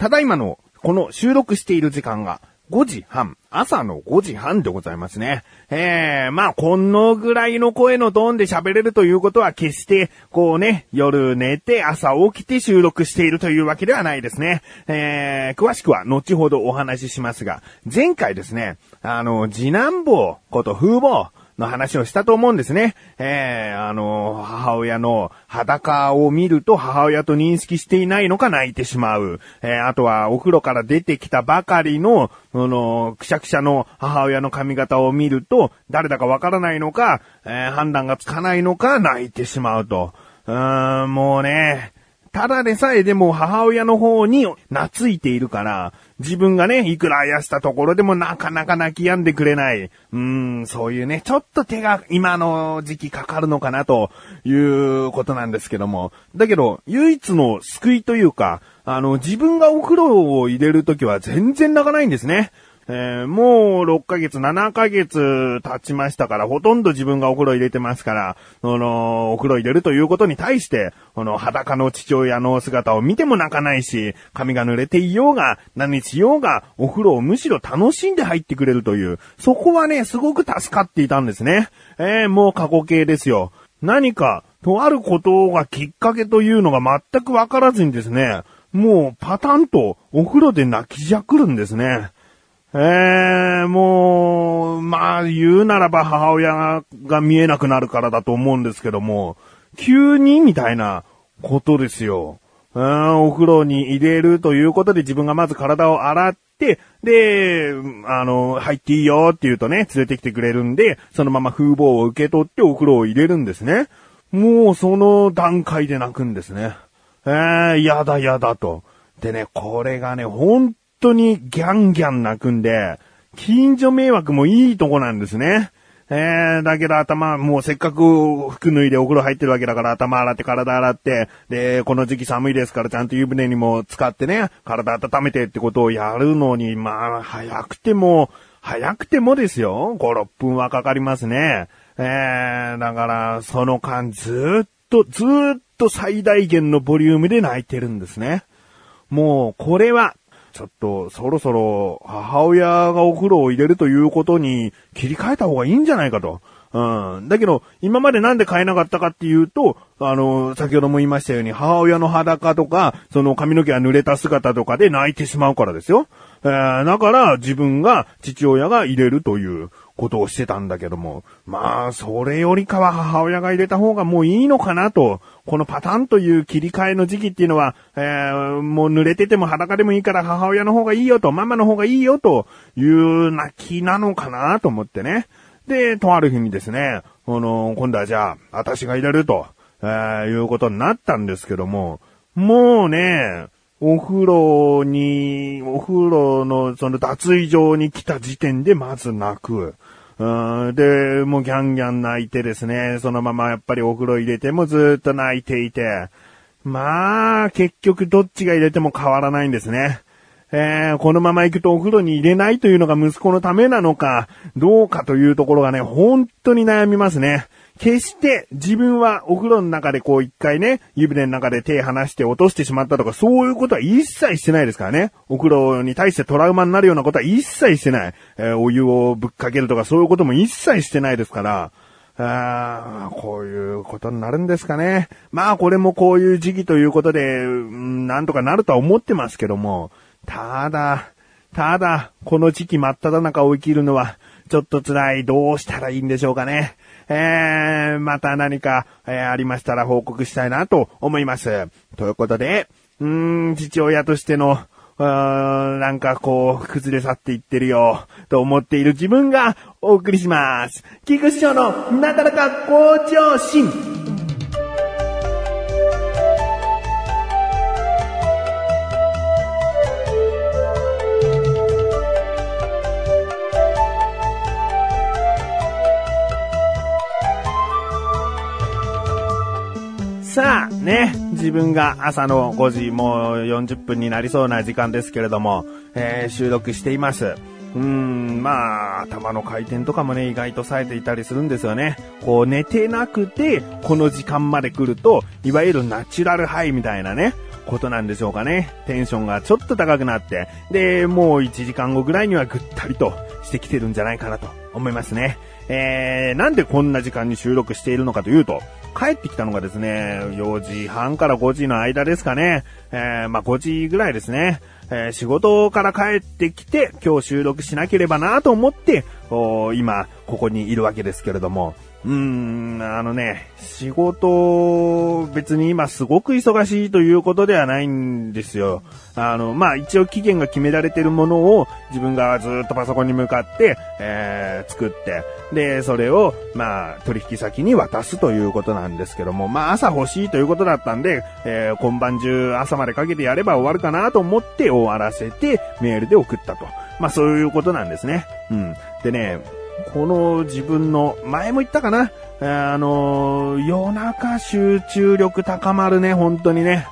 ただいまのこの収録している時間が5時半、朝の5時半でございますね。えー、まあ、このぐらいの声のトーンで喋れるということは決して、こうね、夜寝て朝起きて収録しているというわけではないですね。えー、詳しくは後ほどお話ししますが、前回ですね、あの、次男坊こと風貌、の話をしたと思うんですね。えー、あの、母親の裸を見ると母親と認識していないのか泣いてしまう。えー、あとはお風呂から出てきたばかりの、その、くしゃくしゃの母親の髪型を見ると、誰だかわからないのか、えー、判断がつかないのか泣いてしまうと。うーん、もうね、ただでさえでも母親の方に懐いているから、自分がね、いくらあやしたところでもなかなか泣き止んでくれない。うーん、そういうね、ちょっと手が今の時期かかるのかなということなんですけども。だけど、唯一の救いというか、あの、自分がお風呂を入れるときは全然泣かないんですね。えー、もう6ヶ月、7ヶ月経ちましたから、ほとんど自分がお風呂入れてますから、その、お風呂入れるということに対して、この裸の父親の姿を見ても泣かないし、髪が濡れていようが、何しようが、お風呂をむしろ楽しんで入ってくれるという、そこはね、すごく助かっていたんですね。えー、もう過去形ですよ。何か、とあることがきっかけというのが全くわからずにですね、もうパタンとお風呂で泣きじゃくるんですね。ええー、もう、まあ言うならば母親が見えなくなるからだと思うんですけども、急にみたいなことですよ。うん、お風呂に入れるということで自分がまず体を洗って、で、あの、入っていいよって言うとね、連れてきてくれるんで、そのまま風貌を受け取ってお風呂を入れるんですね。もうその段階で泣くんですね。ええー、やだやだと。でね、これがね、本当にギャンギャン泣くんで、近所迷惑もいいとこなんですね。えー、だけど頭、もうせっかく服脱いでお風呂入ってるわけだから頭洗って体洗って、で、この時期寒いですからちゃんと湯船にも使ってね、体温めてってことをやるのに、まあ、早くても、早くてもですよ、5、6分はかかりますね。えー、だから、その間ずっと、ずっと最大限のボリュームで泣いてるんですね。もう、これは、ちょっと、そろそろ、母親がお風呂を入れるということに切り替えた方がいいんじゃないかと。うん。だけど、今までなんで買えなかったかっていうと、あの、先ほども言いましたように、母親の裸とか、その髪の毛が濡れた姿とかで泣いてしまうからですよ。えー、だから自分が、父親が入れるということをしてたんだけども、まあ、それよりかは母親が入れた方がもういいのかなと、このパターンという切り替えの時期っていうのは、えー、もう濡れてても裸でもいいから母親の方がいいよと、ママの方がいいよという泣きなのかなと思ってね。で、とある日にですね、あの、今度はじゃあ、私が入れると、えー、いうことになったんですけども、もうね、お風呂に、お風呂のその脱衣場に来た時点でまず泣く。うん、で、もうギャンギャン泣いてですね、そのままやっぱりお風呂入れてもずっと泣いていて、まあ、結局どっちが入れても変わらないんですね。えー、このまま行くとお風呂に入れないというのが息子のためなのか、どうかというところがね、本当に悩みますね。決して自分はお風呂の中でこう一回ね、湯船の中で手離して落としてしまったとか、そういうことは一切してないですからね。お風呂に対してトラウマになるようなことは一切してない。えー、お湯をぶっかけるとかそういうことも一切してないですから、あこういうことになるんですかね。まあこれもこういう時期ということで、うん、なんとかなるとは思ってますけども、ただ、ただ、この時期真っ只中を生きるのは、ちょっと辛い。どうしたらいいんでしょうかね。えー、また何か、えー、ありましたら報告したいなと思います。ということで、うーん、父親としての、うーん、なんかこう、崩れ去っていってるよ、と思っている自分がお送りします。菊池翔のなだらか向上心。自分が朝の5時、もう40分になりそうな時間ですけれども、えー、収録しています。うん、まあ、頭の回転とかもね、意外と冴えていたりするんですよね。こう、寝てなくて、この時間まで来ると、いわゆるナチュラルハイみたいなね、ことなんでしょうかね。テンションがちょっと高くなって、で、もう1時間後ぐらいにはぐったりとしてきてるんじゃないかなと思いますね。えー、なんでこんな時間に収録しているのかというと、帰ってきたのがですね、4時半から5時の間ですかね。えー、まあ5時ぐらいですね。えー、仕事から帰ってきて、今日収録しなければなと思って、今、ここにいるわけですけれども、うーん、あのね、仕事、別に今すごく忙しいということではないんですよ。あの、まあ、一応期限が決められてるものを自分がずっとパソコンに向かって、えー、作って、で、それを、まあ、取引先に渡すということなんですけども、まあ、朝欲しいということだったんで、えー、今晩中朝までかけてやれば終わるかなと思って終わらせて、メールで送ったと。まあ、そういうことなんですね。うん。でね、この自分の、前も言ったかなあの、夜中集中力高まるね、本当にね。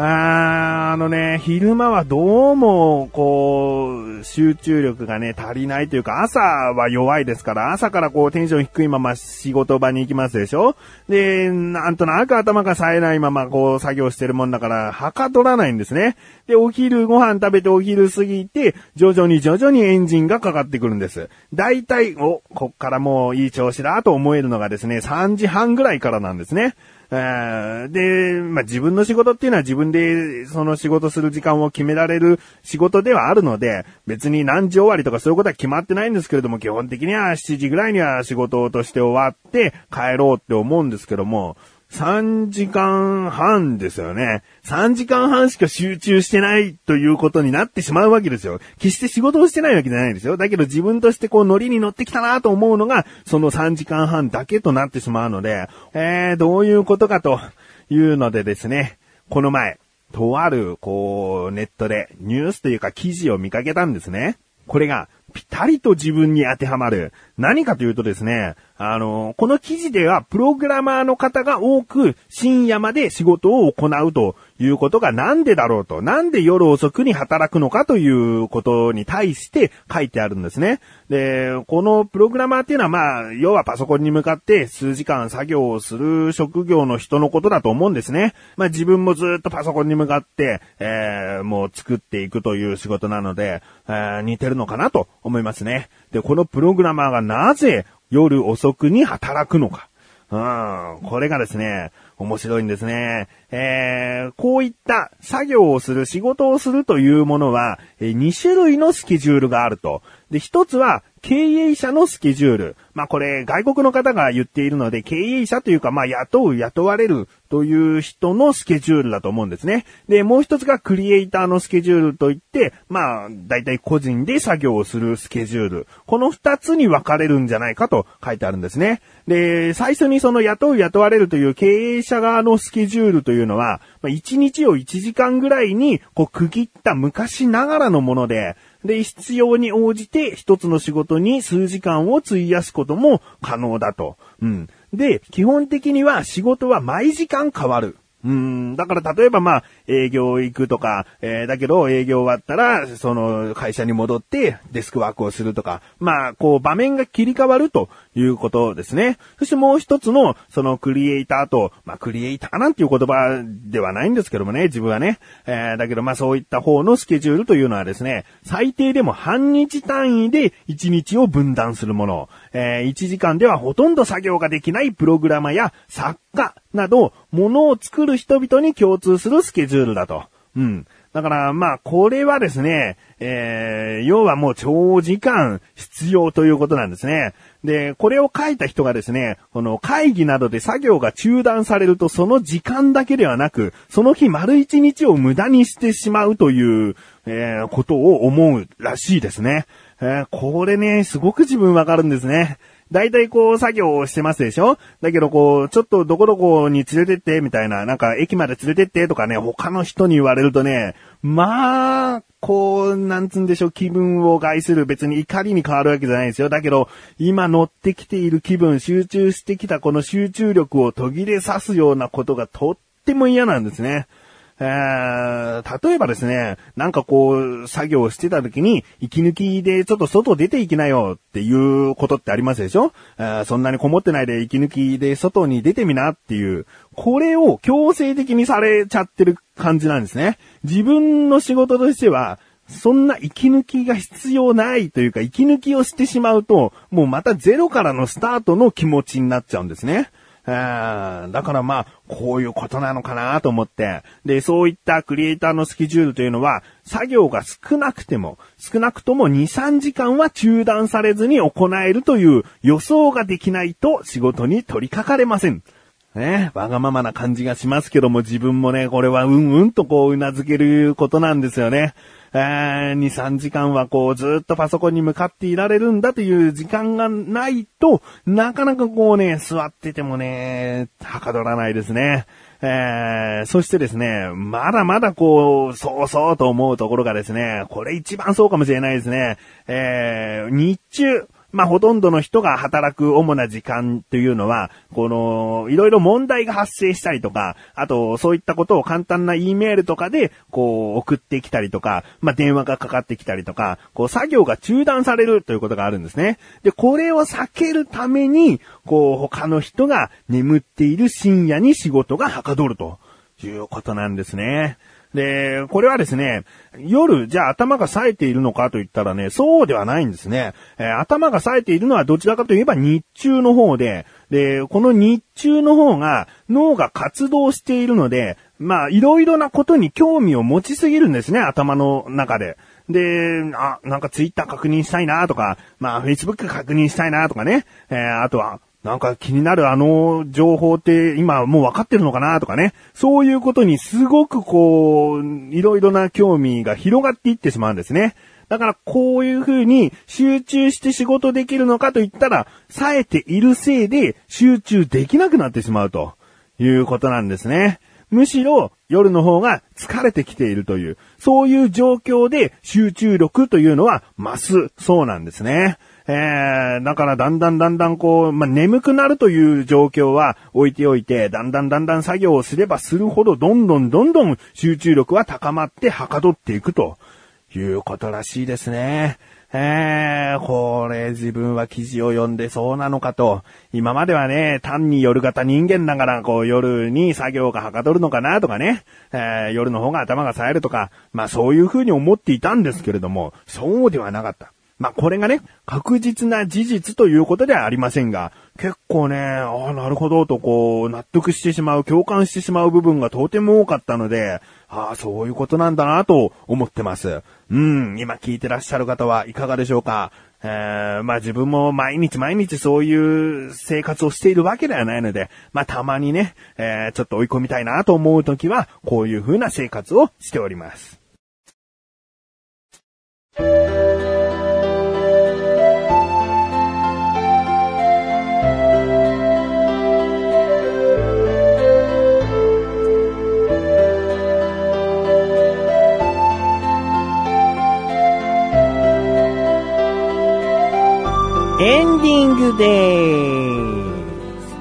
ああのね、昼間はどうも、こう、集中力がね、足りないというか、朝は弱いですから、朝からこう、テンション低いまま仕事場に行きますでしょ？で、なんとなく頭が冴えないまま、こう、作業してるもんだから、はかどらないんですね。で、お昼ご飯食べてお昼過ぎて、徐々に徐々にエンジンがかかってくるんです。だいたい、お、こっからもういい調子だと思えるのがですね、3時半ぐらいからなんですね。で、まあ、自分の仕事っていうのは自分でその仕事する時間を決められる仕事ではあるので、別に何時終わりとかそういうことは決まってないんですけれども、基本的には7時ぐらいには仕事として終わって帰ろうって思うんですけども、3時間半ですよね。3時間半しか集中してないということになってしまうわけですよ。決して仕事をしてないわけじゃないですよ。だけど自分としてこうノリに乗ってきたなと思うのが、その3時間半だけとなってしまうので、えー、どういうことかというのでですね、この前、とある、こう、ネットでニュースというか記事を見かけたんですね。これが、ぴたりと自分に当てはまる。何かというとですね、あの、この記事ではプログラマーの方が多く深夜まで仕事を行うということがなんでだろうと、なんで夜遅くに働くのかということに対して書いてあるんですね。で、このプログラマーっていうのはまあ、要はパソコンに向かって数時間作業をする職業の人のことだと思うんですね。まあ自分もずっとパソコンに向かって、えー、もう作っていくという仕事なので、えー、似てるのかなと思いますね。で、このプログラマーがなぜ夜遅くに働くのか。うん、これがですね、面白いんですね。えー、こういった作業をする、仕事をするというものは、え2種類のスケジュールがあると。で、一つは経営者のスケジュール。まあこれ外国の方が言っているので経営者というかまあ雇う雇われるという人のスケジュールだと思うんですね。で、もう一つがクリエイターのスケジュールといって、まあ大体個人で作業をするスケジュール。この二つに分かれるんじゃないかと書いてあるんですね。で、最初にその雇う雇われるという経営者側のスケジュールといういうのは、まあ、1日を1時間ぐらいにこう区切った昔ながらのもので、で、必要に応じて一つの仕事に数時間を費やすことも可能だと。うん。で、基本的には仕事は毎時間変わる。うん、だから例えばまあ、営業行くとか、えー、だけど営業終わったら、その会社に戻ってデスクワークをするとか、まあ、こう場面が切り替わるということですね。そしてもう一つの、そのクリエイターと、まあ、クリエイターなんていう言葉ではないんですけどもね、自分はね。えー、だけどまあそういった方のスケジュールというのはですね、最低でも半日単位で1日を分断するもの。えー、1時間ではほとんど作業ができないプログラマや作家など、ものを作る人々に共通するスケジュールツールだと。うん。だから、まあ、これはですね、えー、要はもう長時間必要ということなんですね。で、これを書いた人がですね、この会議などで作業が中断されるとその時間だけではなく、その日丸一日を無駄にしてしまうという、えー、ことを思うらしいですね。えー、これね、すごく自分わかるんですね。大体こう作業をしてますでしょ？だけどこう、ちょっとどこどこに連れてってみたいな、なんか駅まで連れてってとかね、他の人に言われるとね、まあ、こう、なんつんでしょう、気分を害する別に怒りに変わるわけじゃないですよ。だけど、今乗ってきている気分、集中してきたこの集中力を途切れさすようなことがとっても嫌なんですね。えー、例えばですね、なんかこう、作業してた時に、息抜きでちょっと外出て行きなよっていうことってありますでしょ、えー、そんなにこもってないで息抜きで外に出てみなっていう、これを強制的にされちゃってる感じなんですね。自分の仕事としては、そんな息抜きが必要ないというか、息抜きをしてしまうと、もうまたゼロからのスタートの気持ちになっちゃうんですね。だからまあ、こういうことなのかなと思って。で、そういったクリエイターのスケジュールというのは、作業が少なくても、少なくとも2、3時間は中断されずに行えるという予想ができないと仕事に取り掛かれません。ね、わがままな感じがしますけども、自分もね、これはうんうんとこう、頷けることなんですよね。えー、2、3時間はこうずっとパソコンに向かっていられるんだという時間がないと、なかなかこうね、座っててもね、はかどらないですね。えー、そしてですね、まだまだこう、そうそうと思うところがですね、これ一番そうかもしれないですね。えー、日中、まあ、ほとんどの人が働く主な時間というのは、この、いろいろ問題が発生したりとか、あと、そういったことを簡単な E メールとかで、こう、送ってきたりとか、まあ、電話がかかってきたりとか、こう、作業が中断されるということがあるんですね。で、これを避けるために、こう、他の人が眠っている深夜に仕事がはかどるということなんですね。で、これはですね、夜、じゃあ頭が冴えているのかと言ったらね、そうではないんですね。えー、頭が冴えているのはどちらかといえば日中の方で、で、この日中の方が脳が活動しているので、まあ、いろいろなことに興味を持ちすぎるんですね、頭の中で。で、あ、なんかツイッター確認したいなとか、まあ、フェイスブック確認したいなとかね、えー、あとは、なんか気になるあの情報って今もう分かってるのかなとかね。そういうことにすごくこう、いろいろな興味が広がっていってしまうんですね。だからこういう風に集中して仕事できるのかと言ったら、冴えているせいで集中できなくなってしまうということなんですね。むしろ夜の方が疲れてきているという、そういう状況で集中力というのは増すそうなんですね。えー、だからだんだんだんだんこう、まあ、眠くなるという状況は置いておいて、だんだんだんだん作業をすればするほど、どんどんどんどん集中力は高まってはかどっていくということらしいですね。えー、これ自分は記事を読んでそうなのかと。今まではね、単に夜型人間ながら、こう夜に作業がはかどるのかなとかね、えー、夜の方が頭が冴えるとか、まあそういう風に思っていたんですけれども、そうではなかった。まあ、これがね、確実な事実ということではありませんが、結構ね、ああ、なるほどとこう、納得してしまう、共感してしまう部分がとても多かったので、ああ、そういうことなんだなと思ってます。うん、今聞いてらっしゃる方はいかがでしょうかえー、まあ自分も毎日毎日そういう生活をしているわけではないので、まあたまにね、えー、ちょっと追い込みたいなと思うときは、こういう風な生活をしております。グでーす。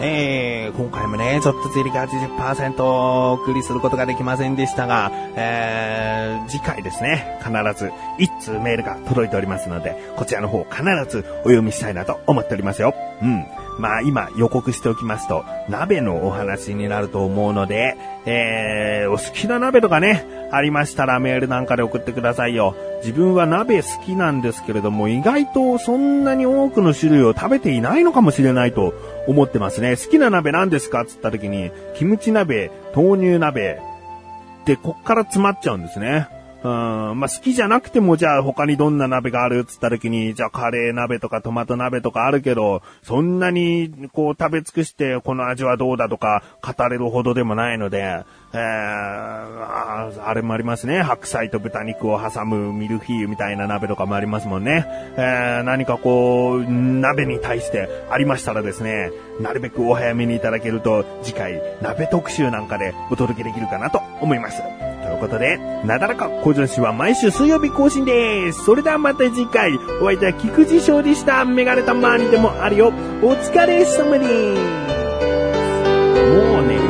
えー、今回もね、ちょっと釣りが80%お送りすることができませんでしたが、えー、次回ですね、必ず1通メールが届いておりますので、こちらの方必ずお読みしたいなと思っておりますよ。うん。まあ今予告しておきますと、鍋のお話になると思うので、えー、お好きな鍋とかね、ありましたらメールなんかで送ってくださいよ。自分は鍋好きなんですけれども、意外とそんなに多くの種類を食べていないのかもしれないと思ってますね。好きな鍋何ですか？つった時に、キムチ鍋、豆乳鍋、ってこっから詰まっちゃうんですね。うん、まあ、好きじゃなくても、じゃあ他にどんな鍋があるっつった時に、じゃあカレー鍋とかトマト鍋とかあるけど、そんなにこう食べ尽くしてこの味はどうだとか語れるほどでもないので、えー、ああれもありますね。白菜と豚肉を挟むミルフィーユみたいな鍋とかもありますもんね。えー、何かこう、鍋に対してありましたらですね、なるべくお早めにいただけると、次回、鍋特集なんかでお届けできるかなと思います。ということで、なだらか向上心は毎週水曜日更新です。それではまた次回、お相手は菊池翔でした。メガネたまにでもあるよ。お疲れ様です。もうね、